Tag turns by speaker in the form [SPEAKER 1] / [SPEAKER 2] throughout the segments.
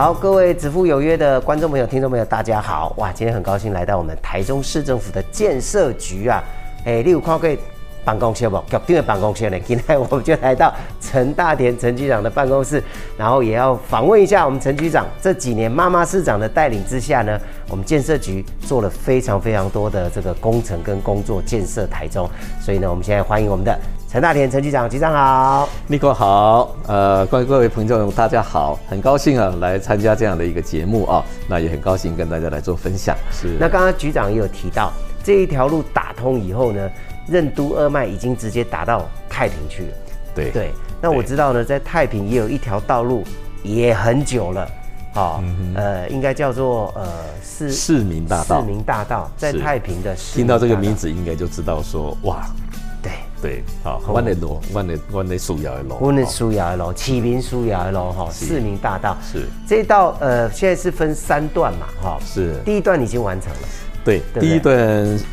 [SPEAKER 1] 好，各位子父有约的观众朋友、听众朋友，大家好！哇，今天很高兴来到我们台中市政府的建设局啊，哎，你有看过办公室不？局定的办公室呢？今天我们就来到陈大田陈局长的办公室，然后也要访问一下我们陈局长。这几年妈妈市长的带领之下呢，我们建设局做了非常非常多的这个工程跟工作建设台中，所以呢，我们现在欢迎我们的。陈大田陈局长，局长好，
[SPEAKER 2] 尼克好，呃，各位各位朋友大家好，很高兴啊来参加这样的一个节目啊，那也很高兴跟大家来做分享。
[SPEAKER 1] 是，那刚刚局长也有提到，这一条路打通以后呢，任督二脉已经直接打到太平去了。
[SPEAKER 2] 对。
[SPEAKER 1] 对，那我知道呢，在太平也有一条道路也很久了，好，呃，应该叫做呃
[SPEAKER 2] 市市民大道，
[SPEAKER 1] 市民大道在太平的，
[SPEAKER 2] 听到这个名字应该就知道说哇。对，好，万的路，万的万的苏窑的路，
[SPEAKER 1] 万的苏窑的路，启明苏窑的路，哈，市民大道。
[SPEAKER 2] 是。
[SPEAKER 1] 这道，呃，现在是分三段嘛，哈，
[SPEAKER 2] 是。
[SPEAKER 1] 第一段已经完成了，
[SPEAKER 2] 对，第一段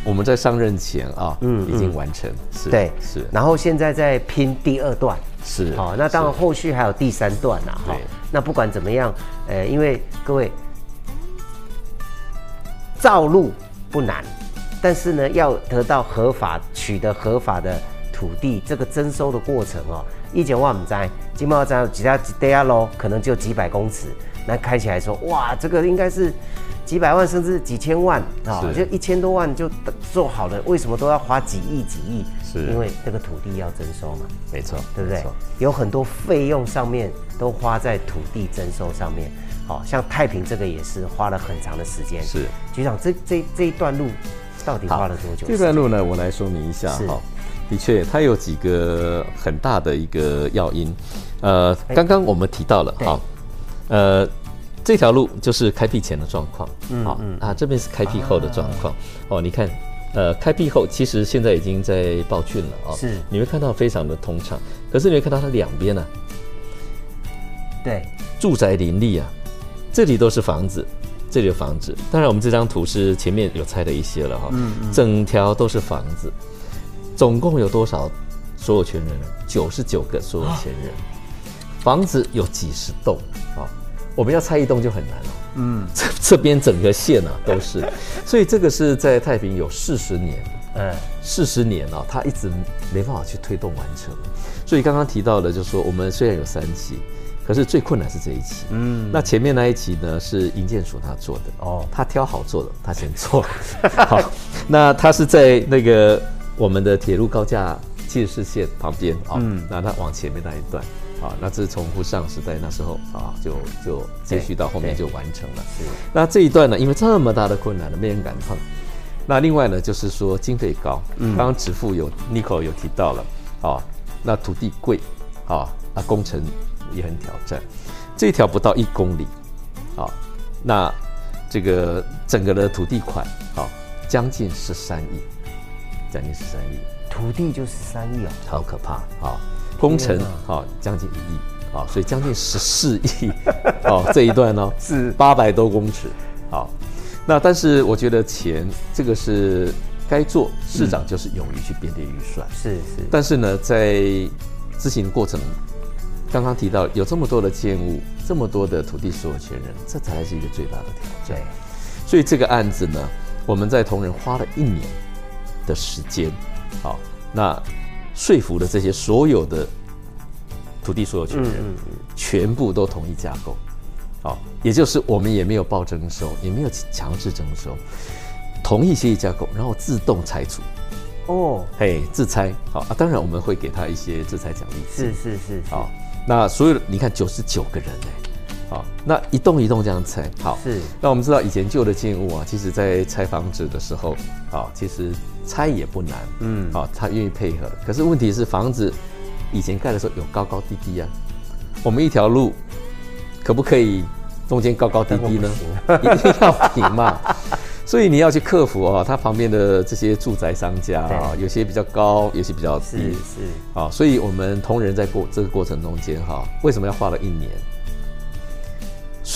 [SPEAKER 2] 我们在上任前啊，嗯，已经完成，是，
[SPEAKER 1] 对，
[SPEAKER 2] 是，
[SPEAKER 1] 然后现在在拼第二段，
[SPEAKER 2] 是，
[SPEAKER 1] 好，那当然后续还有第三段呐，哈，那不管怎么样，呃，因为各位造路不难，但是呢，要得到合法，取得合法的。土地这个征收的过程哦，一九万亩在金茂站其他地下喽，可能就几百公尺，那开起来说哇，这个应该是几百万甚至几千万啊，就一千多万就做好了，为什么都要花几亿几亿？
[SPEAKER 2] 是
[SPEAKER 1] 因为这个土地要征收嘛，
[SPEAKER 2] 没错，
[SPEAKER 1] 对不对？有很多费用上面都花在土地征收上面，好像太平这个也是花了很长的时间。
[SPEAKER 2] 是
[SPEAKER 1] 局长，这这这一段路到底花了多久？
[SPEAKER 2] 这段路呢，我来说明一下哈。的确，它有几个很大的一个要因，呃，刚刚我们提到了哈，呃，这条路就是开辟前的状况，好啊，这边是开辟后的状况。哦。你看，呃，开辟后其实现在已经在报浚了啊，
[SPEAKER 1] 是，
[SPEAKER 2] 你会看到非常的通畅，可是你会看到它两边呢，
[SPEAKER 1] 对，
[SPEAKER 2] 住宅林立啊，这里都是房子，这里有房子，当然我们这张图是前面有拆的一些了哈，嗯嗯，整条都是房子。总共有多少所有权人呢？九十九个所有权人，房子有几十栋啊！我们要拆一栋就很难了。嗯，这这边整个县啊都是，所以这个是在太平有四十年，嗯，四十年啊，他一直没办法去推动完成。所以刚刚提到的，就是说我们虽然有三期，可是最困难是这一期。嗯，那前面那一期呢是营建署他做的哦，他挑好做的，他先做。好，那他是在那个。我们的铁路高架七十四线旁边啊，那它往前面那一段啊，那这是从沪上时代那时候啊，就就接续到后面就完成了。是，那这一段呢，因为这么大的困难呢，没人敢碰。那另外呢，就是说经费高，刚刚指付有 n i c o 有提到了啊，那土地贵啊，那工程也很挑战。这条不到一公里啊，那这个整个的土地款啊，将近十三亿。将近十三亿，
[SPEAKER 1] 土地就十三亿哦，
[SPEAKER 2] 好可怕啊！工程啊将近一亿啊，所以将近十四亿哦，这一段呢
[SPEAKER 1] 是。
[SPEAKER 2] 八百多公尺，好，那但是我觉得钱这个是该做，市长就是勇于去编列预算，
[SPEAKER 1] 是是，
[SPEAKER 2] 但是呢，在执行过程，刚刚提到有这么多的建物，这么多的土地所有权人，这才是一个最大的挑战。所以这个案子呢，我们在同仁花了一年。的时间，好，那说服了这些所有的土地所有权人，全部都同意架构，好，也就是我们也没有报征收，也没有强制征收，同意协议架构，然后自动拆除，哦，嘿，自拆，好啊，当然我们会给他一些自拆奖励，
[SPEAKER 1] 是是是，好，
[SPEAKER 2] 那所有你看九十九个人呢。好，那一栋一栋这样拆，好
[SPEAKER 1] 是。
[SPEAKER 2] 那我们知道以前旧的建物啊，其实在拆房子的时候，好，其实拆也不难，嗯，好，他愿意配合。可是问题是房子以前盖的时候有高高低低啊，我们一条路可不可以中间高高低低呢？一定要平嘛。所以你要去克服啊，它旁边的这些住宅商家啊，
[SPEAKER 1] 对
[SPEAKER 2] 有些比较高，有些比较低
[SPEAKER 1] 是是，
[SPEAKER 2] 啊，所以我们同仁在过这个过程中间哈，为什么要花了一年，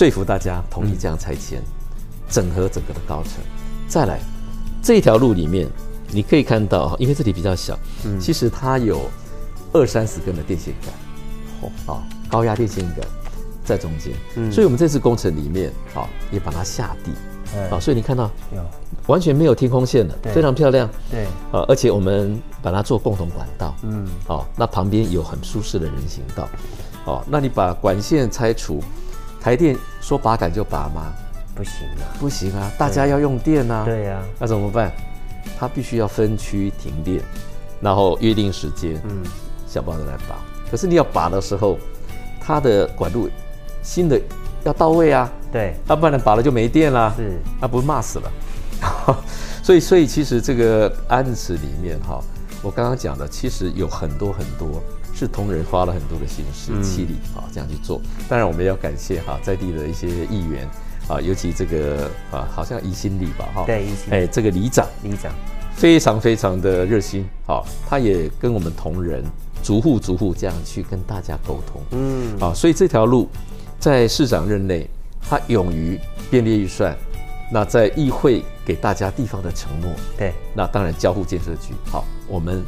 [SPEAKER 2] 说服大家同意这样拆迁，整合整个的高层，再来这一条路里面，你可以看到，因为这里比较小，其实它有二三十根的电线杆，哦，啊，高压电线杆在中间，所以我们这次工程里面，啊，也把它下地，啊，所以你看到
[SPEAKER 1] 有。
[SPEAKER 2] 完全没有天空线的，非常漂亮。
[SPEAKER 1] 对。
[SPEAKER 2] 啊，而且我们把它做共同管道，嗯，哦，那旁边有很舒适的人行道，哦，那你把管线拆除，台电说拔杆就拔吗？
[SPEAKER 1] 不行啊，
[SPEAKER 2] 不行啊，大家要用电啊，
[SPEAKER 1] 对呀，
[SPEAKER 2] 那怎么办？它必须要分区停电，然后约定时间，嗯，小包的来拔。可是你要拔的时候，它的管路新的要到位啊，
[SPEAKER 1] 对。
[SPEAKER 2] 要不然拔了就没电了，
[SPEAKER 1] 是。
[SPEAKER 2] 那不是骂死了。所以，所以其实这个案子里面哈，我刚刚讲的，其实有很多很多是同仁花了很多的心思、气力啊，这样去做。当然，我们也要感谢哈在地的一些议员啊，尤其这个啊，好像宜心里吧哈，
[SPEAKER 1] 对宜兴。
[SPEAKER 2] 哎，这个里长。
[SPEAKER 1] 里长。
[SPEAKER 2] 非常非常的热心，好，他也跟我们同仁逐户逐户这样去跟大家沟通，
[SPEAKER 1] 嗯。
[SPEAKER 2] 啊，所以这条路在市长任内，他勇于编列预算，那在议会给大家地方的承诺，
[SPEAKER 1] 对。
[SPEAKER 2] 那当然交互建设局，好，我们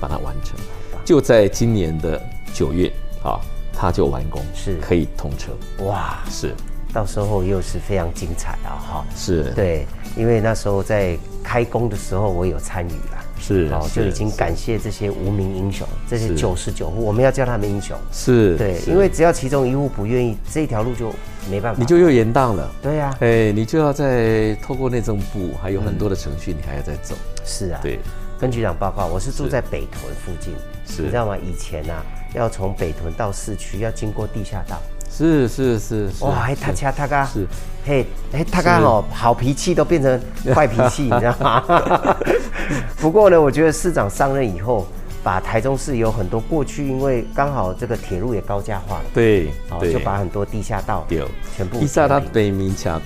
[SPEAKER 2] 把它完成，就在今年的九月，啊，它就完工，
[SPEAKER 1] 是
[SPEAKER 2] 可以通车，
[SPEAKER 1] 哇，
[SPEAKER 2] 是
[SPEAKER 1] 到时候又是非常精彩啊哈。
[SPEAKER 2] 是，
[SPEAKER 1] 对，因为那时候在开工的时候，我有参与啦。
[SPEAKER 2] 是
[SPEAKER 1] 哦，就已经感谢这些无名英雄，这些
[SPEAKER 2] 是
[SPEAKER 1] 九十九户，我们要叫他们英雄。
[SPEAKER 2] 是，
[SPEAKER 1] 对，因为只要其中一户不愿意，这条路就没办法。
[SPEAKER 2] 你就又延宕了。
[SPEAKER 1] 对呀、
[SPEAKER 2] 哎，你就要再透过内政部，还有很多的程序，你还要再走。
[SPEAKER 1] 是啊。
[SPEAKER 2] 对，
[SPEAKER 1] 跟局长报告，我是住在北屯附近，
[SPEAKER 2] 是
[SPEAKER 1] 你知道吗？以前啊，要从北屯到市区要经过地下道，
[SPEAKER 2] 是是是是。
[SPEAKER 1] 哇，还他
[SPEAKER 2] 是。
[SPEAKER 1] 掐他嘎，
[SPEAKER 2] 是，
[SPEAKER 1] 嘿，哎，他刚好好脾气都变成坏脾气，你知道吗？不过呢，我觉得市长上任以后，把台中市有很多过去因为刚好这个铁路也高架化了，
[SPEAKER 2] 对
[SPEAKER 1] 哦，就把很多地下道
[SPEAKER 2] 丢
[SPEAKER 1] 全部
[SPEAKER 2] 伊萨他
[SPEAKER 1] 填平
[SPEAKER 2] 北明桥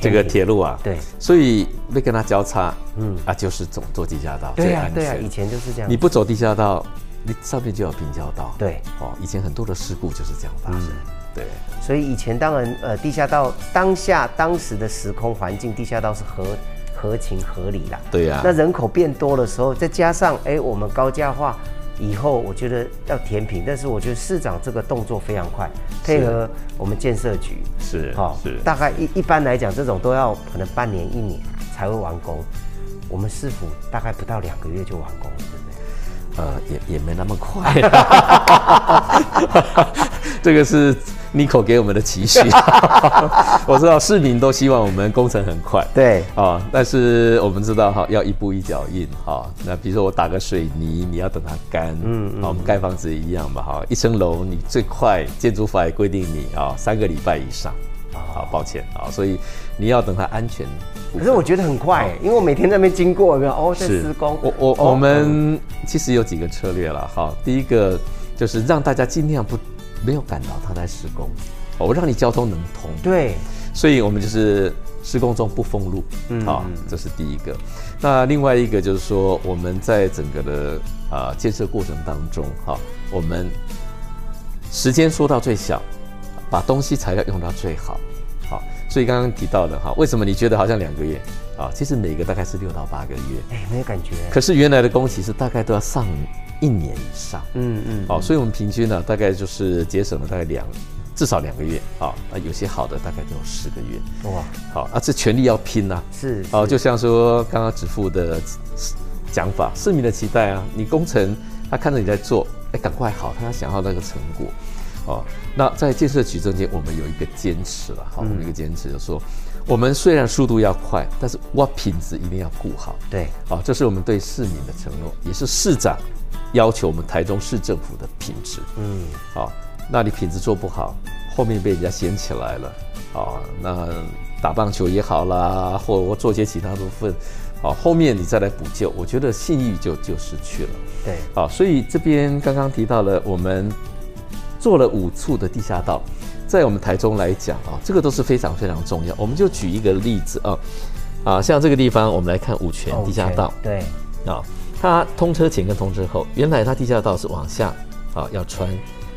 [SPEAKER 2] 这个铁路啊，
[SPEAKER 1] 对
[SPEAKER 2] 所以被跟它交叉，
[SPEAKER 1] 嗯
[SPEAKER 2] 嗯啊，就是走坐地下道
[SPEAKER 1] 对呀、
[SPEAKER 2] 最安
[SPEAKER 1] 对呀、以。前就是这样。
[SPEAKER 2] 你不走地下道，你上面就有平交道。
[SPEAKER 1] 对，
[SPEAKER 2] 哦，以前很多的事故就是这样发生。对，
[SPEAKER 1] 所以以前当然呃，地下道当下当时的时空环境，地下道是合合情合理啦。
[SPEAKER 2] 对呀
[SPEAKER 1] 那人口变多的时候，再加上哎、我们高价化以后，我觉得要填平，但是我觉得市长这个动作非常快，配合我们建设局，
[SPEAKER 2] 是
[SPEAKER 1] 好
[SPEAKER 2] 是
[SPEAKER 1] 大概一一般来讲，这种都要可能半年一年才会完工。我们市府大概不到两个月就完工了，对不对？
[SPEAKER 2] 呃，也也没那么快。这个是 n i c o 给我们的期许。我知道市民都希望我们工程很快。
[SPEAKER 1] 对
[SPEAKER 2] 啊，但是我们知道哈，要一步一脚印哈。那比如说我打个水泥，你要等它干，嗯嗯，我们盖房子也一样嘛哈。一层楼你最快建筑法也规定你啊三个礼拜以上。好，抱歉啊，所以你要等它安全。
[SPEAKER 1] 可是我觉得很快、因为我每天在那边经过，有没有？哦，在施工。
[SPEAKER 2] 我我、
[SPEAKER 1] 哦
[SPEAKER 2] 我们其实有几个策略了哈。第一个就是让大家尽量不没有感到他在施工，哦我让你交通能通。
[SPEAKER 1] 对，
[SPEAKER 2] 所以我们就是施工中不封路，嗯，好，这是第一个。那另外一个就是说，我们在整个的啊、建设过程当中，哈，我们时间缩到最小，把东西材料用到最好，好。所以刚刚提到的哈，为什么你觉得好像两个月啊？其实每个大概是六到八个月，
[SPEAKER 1] 哎，没有感觉。
[SPEAKER 2] 可是原来的工期是大概都要上一年以上，
[SPEAKER 1] 嗯嗯，
[SPEAKER 2] 哦，所以我们平均呢，大概就是节省了大概两，至少两个月。啊，啊，有些好的大概都有十个月，
[SPEAKER 1] 哇，
[SPEAKER 2] 好啊，这全力要拼呐、
[SPEAKER 1] 是
[SPEAKER 2] 哦，
[SPEAKER 1] 是。
[SPEAKER 2] 就像说刚刚指父的讲法，市民的期待啊，你工程他看着你在做，哎，赶快好，他想要那个成果，哦，那在建设局中间，我们有一个坚持了，好，我们一个坚持，就是说，我们虽然速度要快，但是我品质一定要顾好，
[SPEAKER 1] 对，
[SPEAKER 2] 啊，这是我们对市民的承诺，也是市长要求我们台中市政府的品质。
[SPEAKER 1] 嗯，
[SPEAKER 2] 好，那你品质做不好，后面被人家掀起来了，啊，那打棒球也好啦，或我做些其他部分，好，后面你再来补救，我觉得信誉就就失去了。
[SPEAKER 1] 对，
[SPEAKER 2] 好，所以这边刚刚提到了，我们做了五处的地下道，在我们台中来讲啊，这个都是非常非常重要。我们就举一个例子啊，啊，像这个地方，我们来看五泉地下道，
[SPEAKER 1] 对，
[SPEAKER 2] 啊，它通车前跟通车后，原来它地下道是往下啊要穿，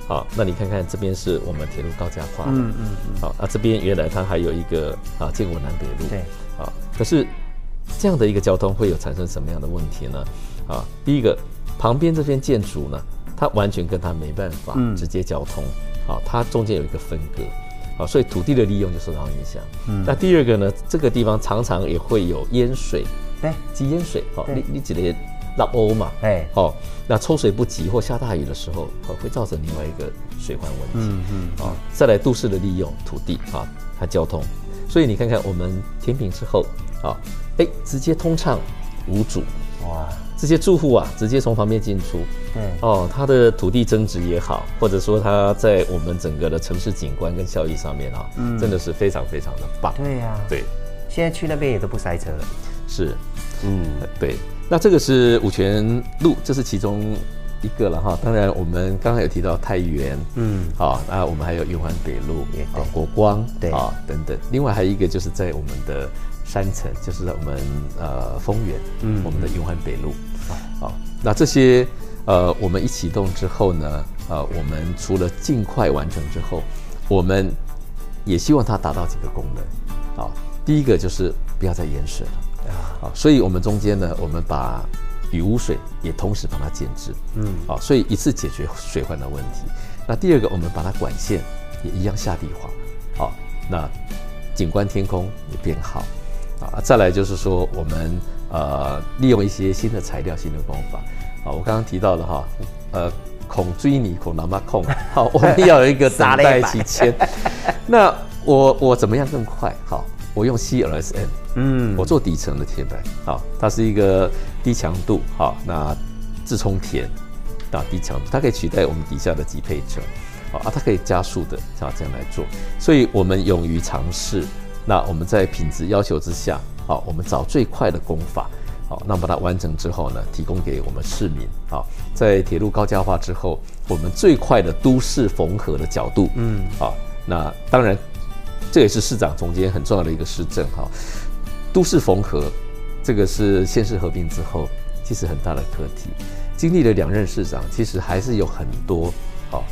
[SPEAKER 2] 啊，那你看看这边是我们铁路高架化，嗯嗯嗯，好，啊这边原来它还有一个啊建国南北路，
[SPEAKER 1] 对，
[SPEAKER 2] 啊，可是这样的一个交通会有产生什么样的问题呢？啊，第一个旁边这片建筑呢，它完全跟它没办法直接交通，啊，它中间有一个分割。啊，所以土地的利用就受到影响。嗯，那第二个呢，这个地方常常也会有淹水，
[SPEAKER 1] 对，
[SPEAKER 2] 积淹水。好，你你只能拉欧嘛，哎，好，那抽水不及或下大雨的时候，会造成另外一个水患问题。嗯嗯，啊，再来都市的利用土地啊，它交通，所以你看看我们填平之后，啊，哎，直接通畅无阻。哇。这些住户啊，直接从旁边进出，嗯哦，它的土地增值也好，或者说它在我们整个的城市景观跟效益上面啊，嗯，真的是非常非常的棒。
[SPEAKER 1] 对呀，
[SPEAKER 2] 对，
[SPEAKER 1] 现在去那边也都不塞车了。
[SPEAKER 2] 是，嗯，对。那这个是五泉路，这是其中一个了哈。当然，我们刚刚有提到太原，嗯，好，那我们还有圆环北路，啊，国光，对啊，等等。另外还有一个就是在我们的山城，就是在我们呃丰原，嗯，我们的圆环北路。好，那这些呃，我们一启动之后呢，呃，我们除了尽快完成之后，我们也希望它达到几个功能。啊，第一个就是不要再淹水了啊，所以我们中间呢，我们把雨污水也同时把它减制，嗯，好，所以一次解决水患的问题。那第二个，我们把它管线也一样下地化，好，那景观天空也变好，啊，再来就是说我们。呃，利用一些新的材料、新的方法，好，我刚刚提到的哈，呃，孔追你，孔南妈控，好，我们要有一个等待期签。那我我怎么样更快？好，我用 CLSN，嗯，我做底层的铁板，好，它是一个低强度，好，那自充填啊低强度，它可以取代我们底下的级配车，好啊，它可以加速的，啊这样来做，所以我们勇于尝试。那我们在品质要求之下。好，我们找最快的工法，好，那把它完成之后呢，提供给我们市民。好，在铁路高架化之后，我们最快的都市缝合的角度，嗯，好，那当然，这也是市长中间很重要的一个施政哈。都市缝合，这个是县市合并之后，其实很大的课题，经历了两任市长，其实还是有很多，好，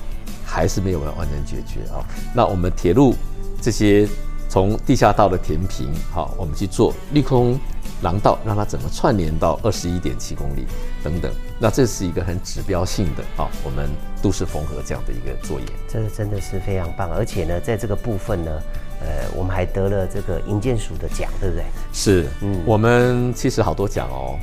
[SPEAKER 2] 还是没有完完全解决啊。那我们铁路这些。从地下道的填平，好，我们去做绿空廊道，让它整个串联到二十一点七公里等等。那这是一个很指标性的，啊，我们都市缝合这样的一个作业。
[SPEAKER 1] 这个真的是非常棒，而且呢，在这个部分呢，呃，我们还得了这个银建署的奖，对不对？
[SPEAKER 2] 是，嗯，我们其实好多奖哦，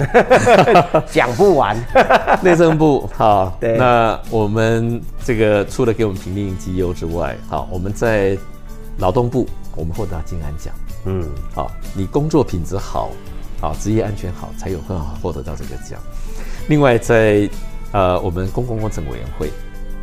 [SPEAKER 1] 讲不完。
[SPEAKER 2] 内政部，好，对，那我们这个除了给我们评定绩优之外，好，我们在劳动部。我们获得金安奖，嗯，好，你工作品质好，好，职业安全好，才有办法获得到这个奖。另外，在呃，我们公共工程委员会，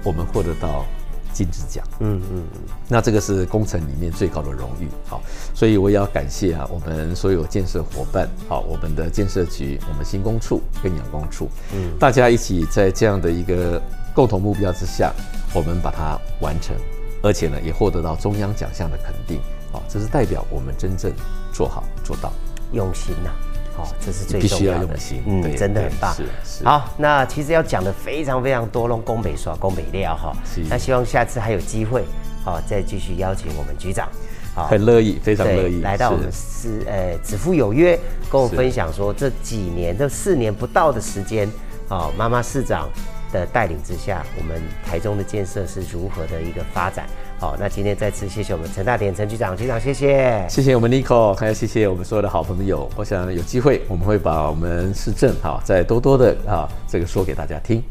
[SPEAKER 2] 我们获得到金质奖，嗯嗯嗯，那这个是工程里面最高的荣誉，好，所以我也要感谢啊，我们所有建设伙伴，好，我们的建设局，我们新工处跟阳光处，嗯，大家一起在这样的一个共同目标之下，我们把它完成，而且呢，也获得到中央奖项的肯定。好，这是代表我们真正做好做到
[SPEAKER 1] 用心呐。好，这是最
[SPEAKER 2] 必须要用心。
[SPEAKER 1] 嗯，真的很棒。是是。好，那其实要讲的非常非常多，弄宫北刷宫北料哈。那希望下次还有机会，好再继续邀请我们局长。
[SPEAKER 2] 好，很乐意，非常乐意
[SPEAKER 1] 来到我们是呃子父有约，跟我分享说这几年这四年不到的时间，哦，妈妈市长的带领之下，我们台中的建设是如何的一个发展。好，那今天再次谢谢我们陈大典陈局长，局长谢谢，
[SPEAKER 2] 谢谢我们 Nico，还有谢谢我们所有的好朋友。我想有机会我们会把我们市政好再多多的啊这个说给大家听。